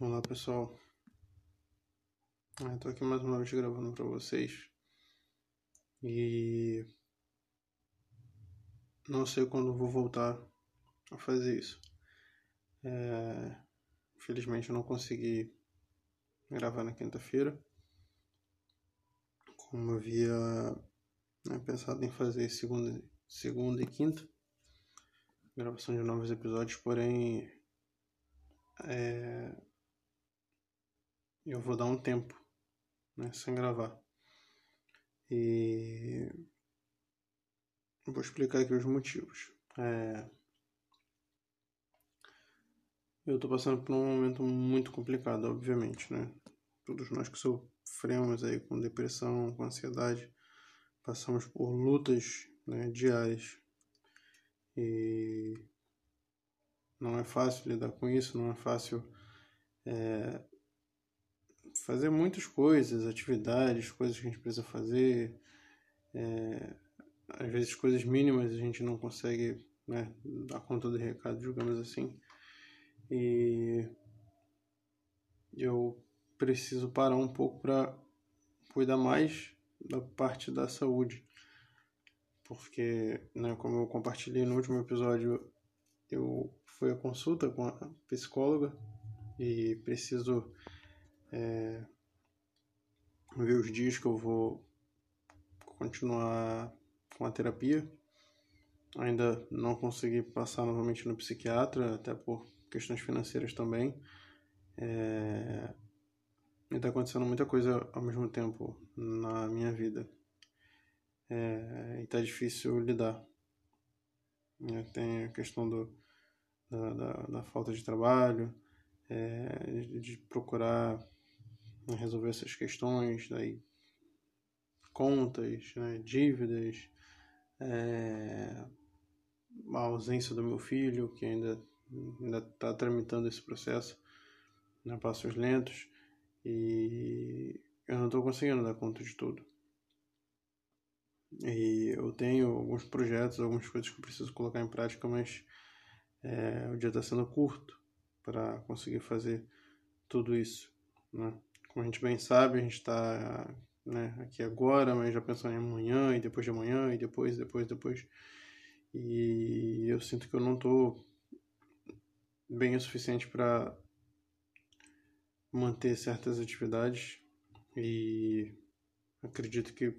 Olá pessoal, estou aqui mais uma vez gravando para vocês. E não sei quando vou voltar a fazer isso. É... Infelizmente eu não consegui gravar na quinta-feira, como havia né, pensado em fazer segunda, segunda e quinta, gravação de novos episódios, porém é, eu vou dar um tempo né, sem gravar. E vou explicar aqui os motivos. É, eu estou passando por um momento muito complicado, obviamente, né? Todos nós que sofremos aí com depressão, com ansiedade, passamos por lutas né, diárias. E não é fácil lidar com isso, não é fácil é, fazer muitas coisas, atividades, coisas que a gente precisa fazer. É, às vezes coisas mínimas a gente não consegue né, dar conta do recado, digamos assim. E eu preciso parar um pouco para cuidar mais da parte da saúde. Porque, né, como eu compartilhei no último episódio, eu fui à consulta com a psicóloga e preciso é, ver os dias que eu vou continuar com a terapia. Ainda não consegui passar novamente no psiquiatra, até por questões financeiras também. É, e está acontecendo muita coisa ao mesmo tempo na minha vida. É, e está difícil lidar. Tem a questão do, da, da, da falta de trabalho, é, de procurar resolver essas questões, daí contas, né, dívidas, é, a ausência do meu filho, que ainda ainda está tramitando esse processo, né, passos lentos, e eu não estou conseguindo dar conta de tudo. E eu tenho alguns projetos, algumas coisas que eu preciso colocar em prática, mas é, o dia está sendo curto para conseguir fazer tudo isso. Né? Como a gente bem sabe, a gente está né, aqui agora, mas já pensando em amanhã, e depois de amanhã, e depois, depois, depois. E eu sinto que eu não estou bem o suficiente para manter certas atividades e acredito que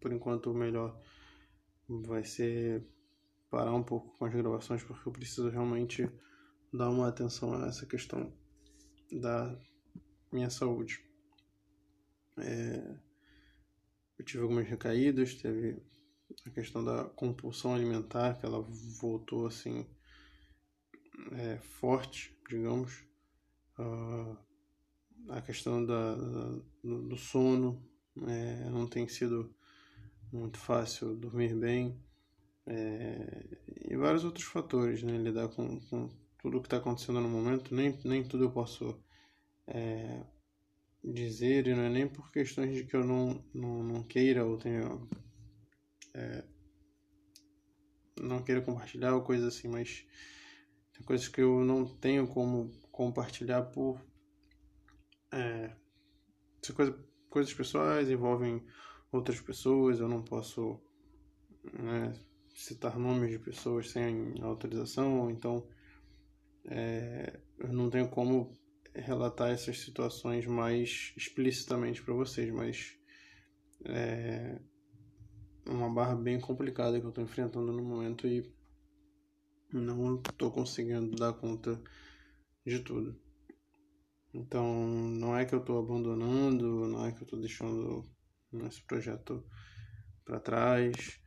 por enquanto o melhor vai ser parar um pouco com as gravações porque eu preciso realmente dar uma atenção a essa questão da minha saúde. É, eu tive algumas recaídas, teve a questão da compulsão alimentar, que ela voltou assim é, forte, digamos. Uh, a questão da, da do sono é, não tem sido muito fácil dormir bem. É, e vários outros fatores, né? Lidar com, com tudo o que está acontecendo no momento, nem, nem tudo eu posso é, dizer, e não é nem por questões de que eu não, não, não queira ou tenha. É, não queira compartilhar ou coisa assim, mas tem coisas que eu não tenho como compartilhar por. É, coisa, coisas pessoais envolvem outras pessoas, eu não posso né, citar nomes de pessoas sem autorização, então é, eu não tenho como relatar essas situações mais explicitamente para vocês, mas é uma barra bem complicada que eu estou enfrentando no momento e não estou conseguindo dar conta de tudo. Então, não é que eu estou abandonando, não é que eu estou deixando esse projeto para trás,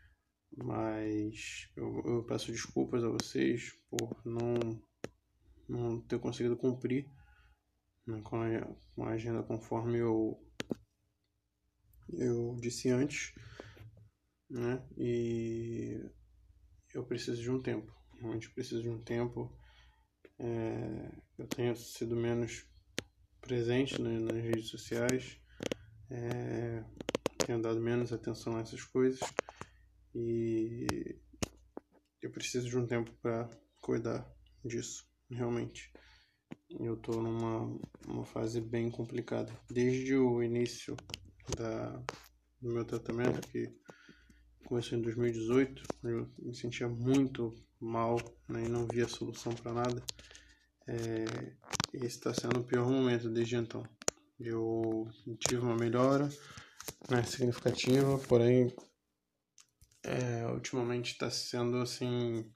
mas eu, eu peço desculpas a vocês por não, não ter conseguido cumprir com, a, agenda conforme eu, eu disse antes, né? E eu preciso de um tempo, realmente preciso de um tempo. É, eu tenho sido menos presente né, nas redes sociais, é, tenho dado menos atenção a essas coisas e eu preciso de um tempo para cuidar disso, realmente. Eu tô numa uma fase bem complicada. Desde o início da, do meu tratamento, que começou em 2018, eu me sentia muito mal né, e não via solução para nada. É, esse está sendo o pior momento desde então. Eu tive uma melhora né, significativa, porém é, ultimamente está sendo assim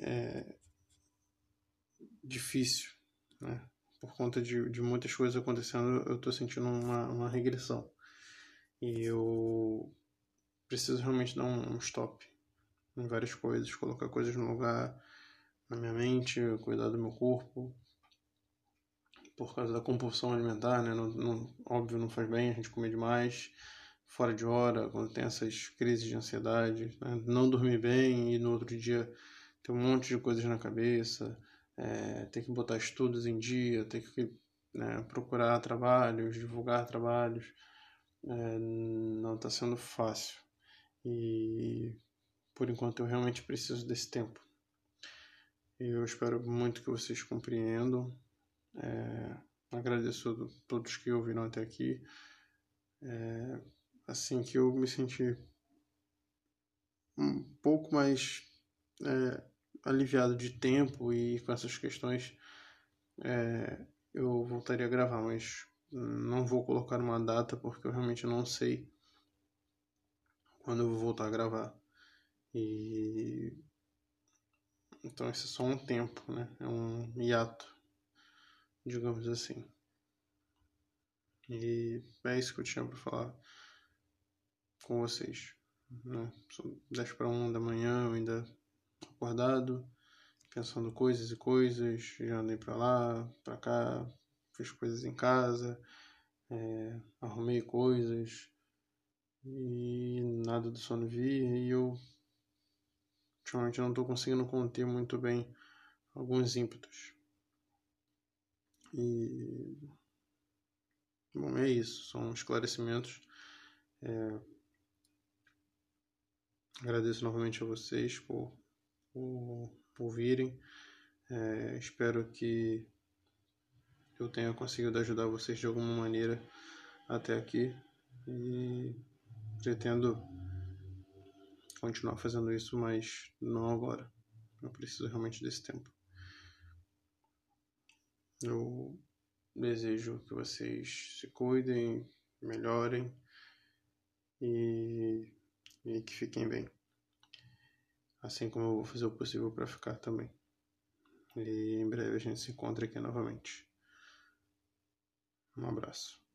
é, difícil, né? Por conta de, de muitas coisas acontecendo, eu estou sentindo uma, uma regressão. E eu preciso realmente dar um, um stop em várias coisas, colocar coisas no lugar na minha mente, cuidar do meu corpo, por causa da compulsão alimentar, né? Não, não, óbvio, não faz bem a gente comer demais, fora de hora, quando tem essas crises de ansiedade, né? não dormir bem e no outro dia ter um monte de coisas na cabeça, é, ter que botar estudos em dia, ter que né, procurar trabalhos, divulgar trabalhos, é, não está sendo fácil. E por enquanto eu realmente preciso desse tempo. Eu espero muito que vocês compreendam. É, agradeço a todos que ouviram até aqui. É, assim que eu me senti um pouco mais é, aliviado de tempo e com essas questões, é, eu voltaria a gravar, mas não vou colocar uma data porque eu realmente não sei quando eu vou voltar a gravar. E então esse é só um tempo, né? É um hiato, digamos assim. E é isso que eu tinha para falar com vocês. Né? São 10 para 1 da manhã, eu ainda acordado, pensando coisas e coisas, já andei para lá, para cá, fiz coisas em casa, é, arrumei coisas e nada do sono vir e eu ultimamente não estou conseguindo conter muito bem alguns ímpetos. E bom, é isso, são esclarecimentos. É, agradeço novamente a vocês por por ouvirem. É, espero que eu tenha conseguido ajudar vocês de alguma maneira até aqui e pretendo continuar fazendo isso, mas não agora. Eu preciso realmente desse tempo. Eu desejo que vocês se cuidem, melhorem e, e que fiquem bem. Assim como eu vou fazer o possível para ficar também. E em breve a gente se encontra aqui novamente. Um abraço.